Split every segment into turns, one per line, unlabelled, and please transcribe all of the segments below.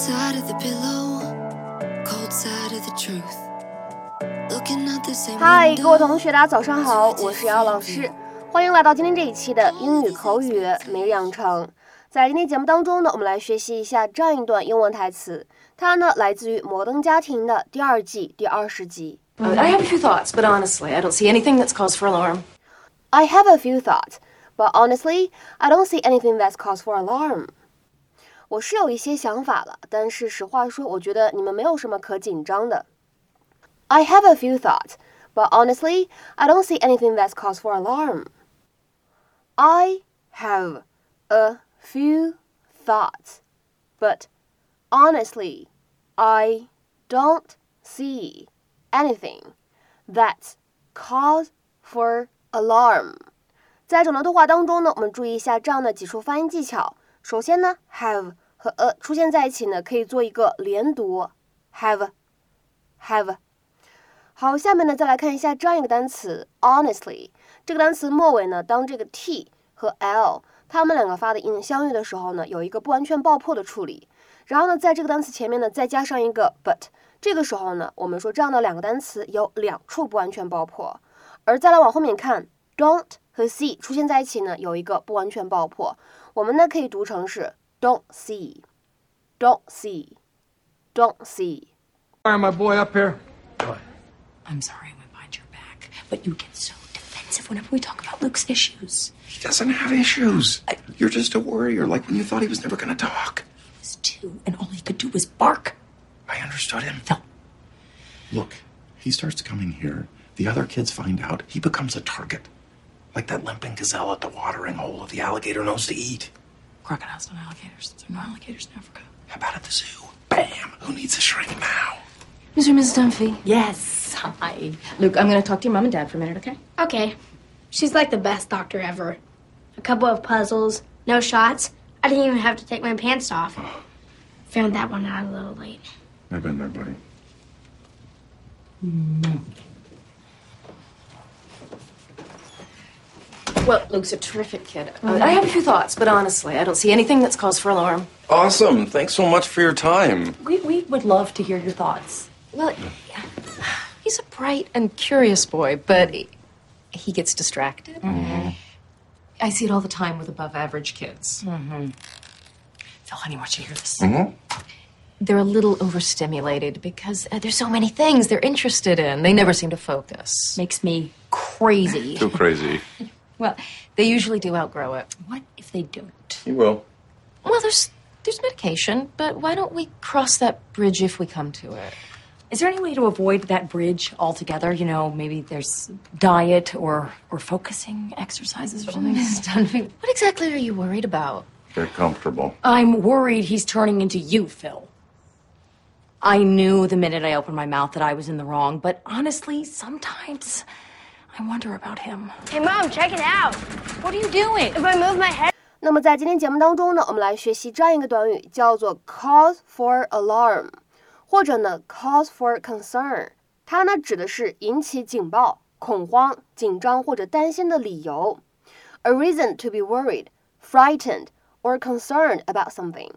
side of the pillow, cold side of the truth. Looking at the same
嗨，各位
window,
同学，大家早上好，我是姚老师，欢迎来到今天这一期的英语口语每日养成。在今天节目当中呢，我们来学习一下这样一段英文台词，它呢来自于《摩登家庭》的第二季第二十集。
Uh, I have a few thoughts, but honestly, I don't see anything that's cause for alarm.
I have a few thoughts, but honestly, I don't see anything that's cause for alarm. 我是有一些想法了，但是实话说，我觉得你们没有什么可紧张的。I have a few thoughts, but honestly, I don't see anything that's cause for alarm. I have a few thoughts, but honestly, I don't see anything that's cause for alarm. 在整段对话当中呢，我们注意一下这样的几处发音技巧。首先呢，have 和 a 出现在一起呢，可以做一个连读，have have。好，下面呢再来看一下这样一个单词，honestly。这个单词末尾呢，当这个 t 和 l 它们两个发的音相遇的时候呢，有一个不完全爆破的处理。然后呢，在这个单词前面呢，再加上一个 but。这个时候呢，我们说这样的两个单词有两处不完全爆破。而再来往后面看，don't 和 see 出现在一起呢，有一个不完全爆破。我们呢可以读成是 don't see. Don't see.
Don't see。Fire my boy up here.
I'm sorry I went behind your back, but you get so defensive whenever we talk about Luke's issues.
He doesn't have issues. You're just a worrier, like when you thought he was never going to talk.
He was two, and all he could do was bark.
I understood him.
Phil,
Look, he starts coming here. The other kids find out. He becomes a target. Like that limping gazelle at the watering hole that the alligator knows to eat.
Crocodiles don't alligators. There are no alligators in Africa.
How about at the zoo? Bam! Who needs a shrink now?
Mr. and Mrs. Dunphy. Yes. Hi. Luke, I'm going to talk to your mom and dad for a minute, okay?
Okay. She's like the best doctor ever. A couple of puzzles, no shots. I didn't even have to take my pants off. Found that one out a little late.
I've been there, buddy. Mm-hmm.
Well, Luke's a terrific kid. Uh, I have a few thoughts, but honestly, I don't see anything that's cause for alarm.
Awesome. Thanks so much for your time.
We, we would love to hear your thoughts. Well, yeah, he's a bright and curious boy, but he, he gets distracted. I see it all the time with above average kids. Mm-hmm. Phil, honey, I want you hear this. They're a little overstimulated because uh, there's so many things they're interested in. They never seem to focus.
makes me crazy.
Too crazy.
Well, they usually do outgrow it.
what if they don't?
You will.
Well, there's there's medication, but why don't we cross that bridge if we come to it?
Is there any way to avoid that bridge altogether? You know, maybe there's diet or or focusing exercises or something.
Miss what exactly are you worried about?
Get comfortable.
I'm worried he's turning into you, Phil. I knew the minute I opened my mouth that I was in the wrong, but honestly, sometimes I wonder about him.
Hey, Mom, check it out.
What are you doing?
If I move my head,
那么在今天节目当中呢，我们来学习这样一个短语，叫做 cause for alarm，或者呢 cause for concern。它呢指的是引起警报、恐慌、紧张或者担心的理由，a reason to be worried, frightened or concerned about something。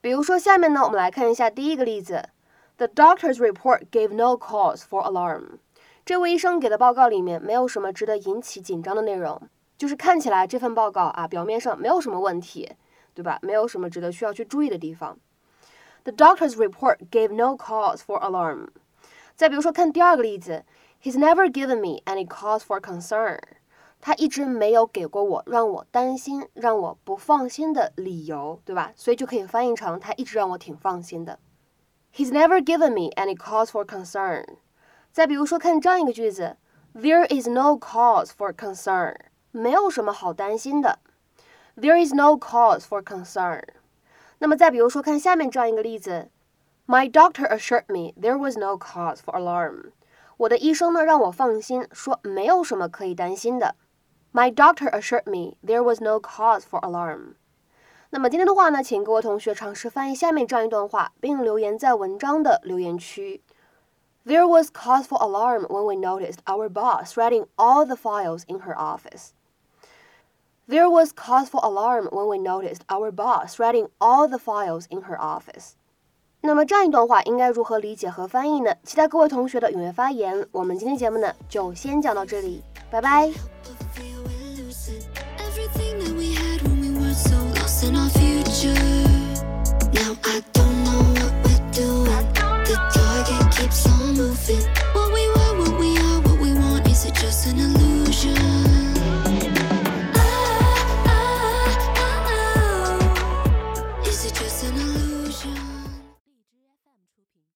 比如说下面呢，我们来看一下第一个例子：The doctor's report gave no cause for alarm。 这位医生给的报告里面没有什么值得引起紧张的内容。就是看起来这份报告啊，表面上没有什么问题，对吧？没有什么值得需要去注意的地方。The doctor's report gave no cause for alarm。再比如说，看第二个例子，He's never given me any cause for concern。他一直没有给过我让我担心、让我不放心的理由，对吧？所以就可以翻译成他一直让我挺放心的。He's never given me any cause for concern。再比如说，看这样一个句子，There is no cause for concern。没有什么好担心的。There is no cause for concern。那么再比如说，看下面这样一个例子，My doctor assured me there was no cause for alarm。我的医生呢让我放心，说没有什么可以担心的。My doctor assured me there was no cause for alarm。那么今天的话呢，请各位同学尝试翻译下面这样一段话，并留言在文章的留言区。 There was cause for alarm when we noticed our boss shredding all the files in her office. There was cause for alarm when we noticed our boss shredding all the files in her office. 那么这样一段话应该如何理解和翻译呢？期待各位同学的踊跃发言。我们今天节目呢就先讲到这里，拜拜。